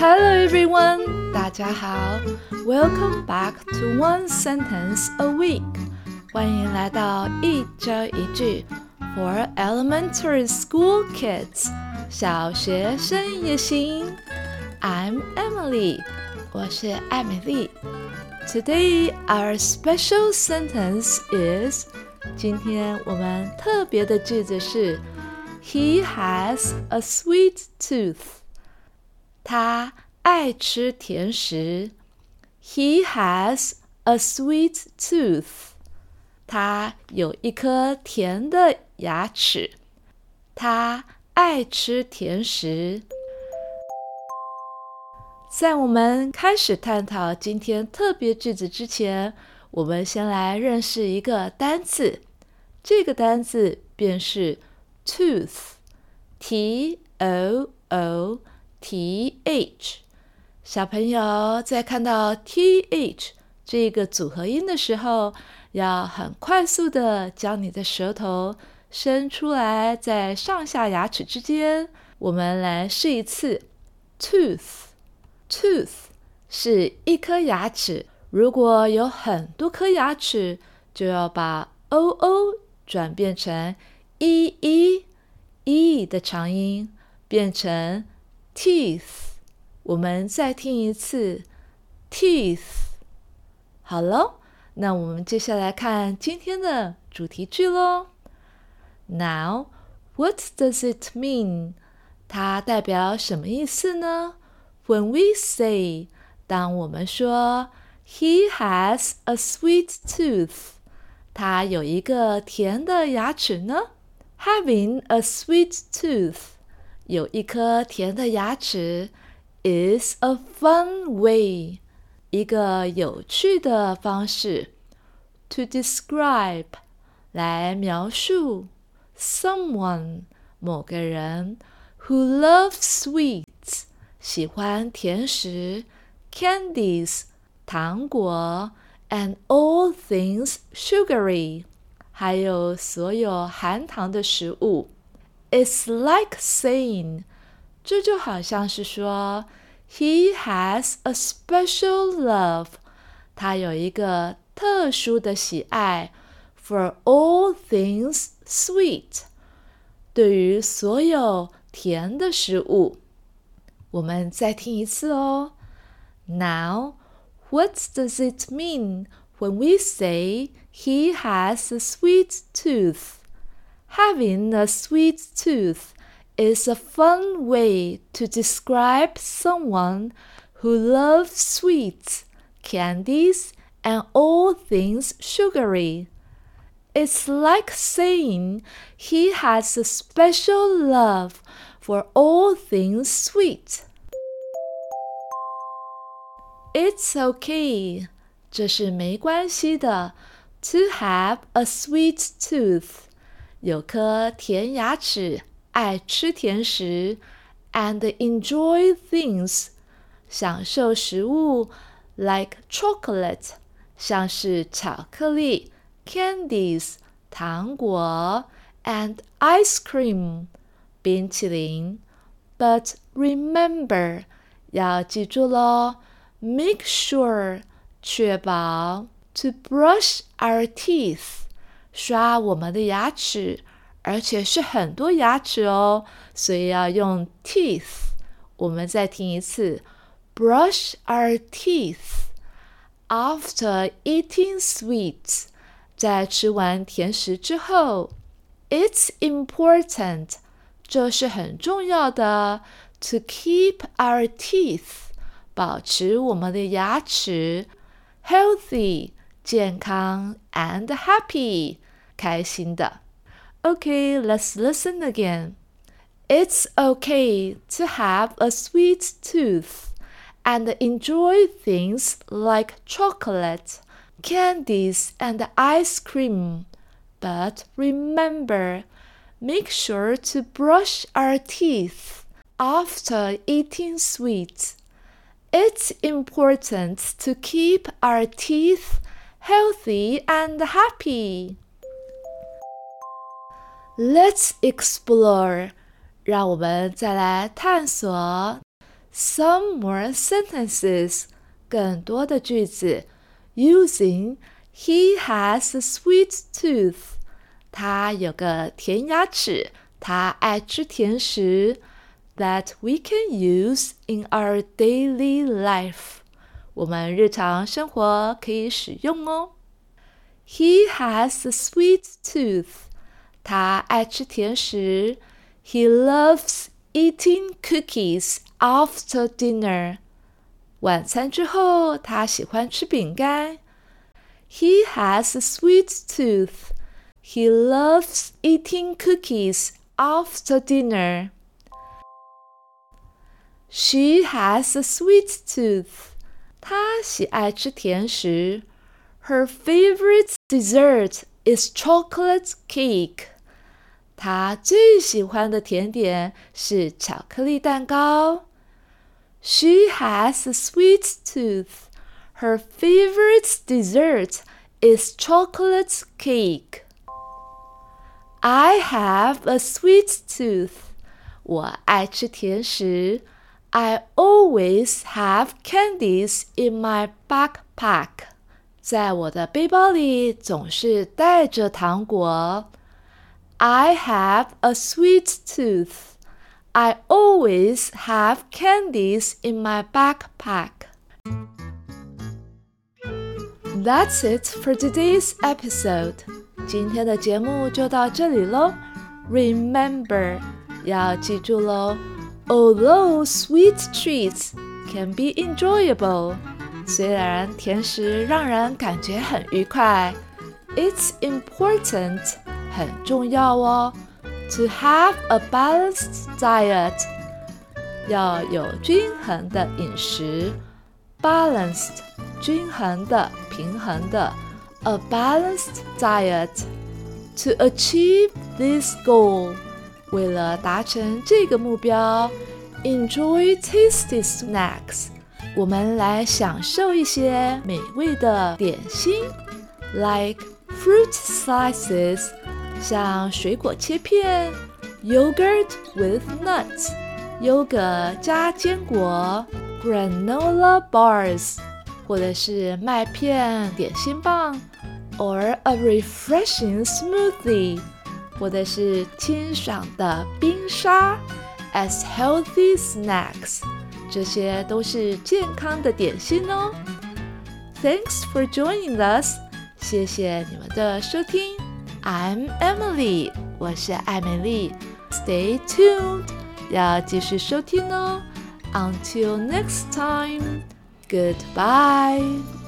Hello everyone，大家好，Welcome back to One Sentence a Week，欢迎来到一周一句 for elementary school kids，小学生也行。I'm Emily，我是艾美丽。Today our special sentence is，今天我们特别的句子是，He has a sweet tooth。 他爱吃甜食。He has a sweet tooth。他有一颗甜的牙齿。他爱吃甜食。在我们开始探讨今天特别句子之前，我们先来认识一个单词。这个单词便是 tooth，t o o。T H，小朋友在看到 T H 这个组合音的时候，要很快速的将你的舌头伸出来，在上下牙齿之间。我们来试一次，tooth，tooth 是一颗牙齿。如果有很多颗牙齿，就要把 O O 转变成 E E E 的长音，变成。Teeth，我们再听一次。Teeth，好了，那我们接下来看今天的主题句喽。Now, what does it mean？它代表什么意思呢？When we say，当我们说 He has a sweet tooth，他有一个甜的牙齿呢？Having a sweet tooth。有一颗甜的牙齿 is a fun way，一个有趣的方式 to describe 来描述 someone 某个人 who loves sweets 喜欢甜食 candies 糖果 and all things sugary 还有所有含糖的食物。 It's like saying，这就好像是说，He has a special love，他有一个特殊的喜爱，for all things sweet，对于所有甜的食物。我们再听一次哦。Now, what does it mean when we say he has a sweet tooth? Having a sweet tooth is a fun way to describe someone who loves sweets, candies, and all things sugary. It's like saying he has a special love for all things sweet. It's okay, 这是没关系的 to have a sweet tooth. 有颗甜牙齿，爱吃甜食，and enjoy things，享受食物，like chocolate，像是巧克力，candies，糖果，and ice cream，冰淇淋。But remember，要记住喽，make sure，确保，to brush our teeth。 刷我们的牙齿，而且是很多牙齿哦，所以要用 teeth。我们再听一次，brush our teeth after eating sweets。在吃完甜食之后，it's important，这是很重要的，to keep our teeth，保持我们的牙齿 healthy。健康 and happy，开心的。Okay, let's listen again. It's okay to have a sweet tooth and enjoy things like chocolate, candies, and ice cream. But remember, make sure to brush our teeth after eating sweets. It's important to keep our teeth healthy and happy. Let's explore. 让我们再来探索。 some more sentences，更多的句子，using he has a sweet tooth，他有个甜牙齿，他爱吃甜食，that we can use in our daily life，我们日常生活可以使用哦。He has a sweet tooth， 他爱吃甜食。He loves eating cookies after dinner。晚餐之后，他喜欢吃饼干。He has a sweet tooth. He loves eating cookies after dinner. She has a sweet tooth. 她喜爱吃甜食。Her favorite dessert is chocolate cake. 她最喜欢的甜点是巧克力蛋糕。She has a sweet tooth. Her favorite dessert is chocolate cake. I have a sweet tooth. 我爱吃甜食。I always have candies in my backpack. 在我的背包里总是带着糖果。I have a sweet tooth. I always have candies in my backpack. That's it for today's episode. 今天的节目就到这里喽。Remember，要记住喽。Although sweet treats can be enjoyable， 虽然甜食让人感觉很愉快，it's important 很重要哦。To have a balanced diet，要有均衡的饮食。Balanced，均衡的、平衡的。A balanced diet to achieve this goal，为了达成这个目标，enjoy tasty snacks，我们来享受一些美味的点心，like fruit slices。像水果切片，yogurt with nuts，优格加坚果，granola bars，或者是麦片点心棒，or a refreshing smoothie，或者是清爽的冰沙，as healthy snacks， 这些都是健康的点心哦。Thanks for joining us，谢谢你们的收听。I'm Emily，我是艾美丽。Stay tuned，要继续收听哦。Until next time，goodbye。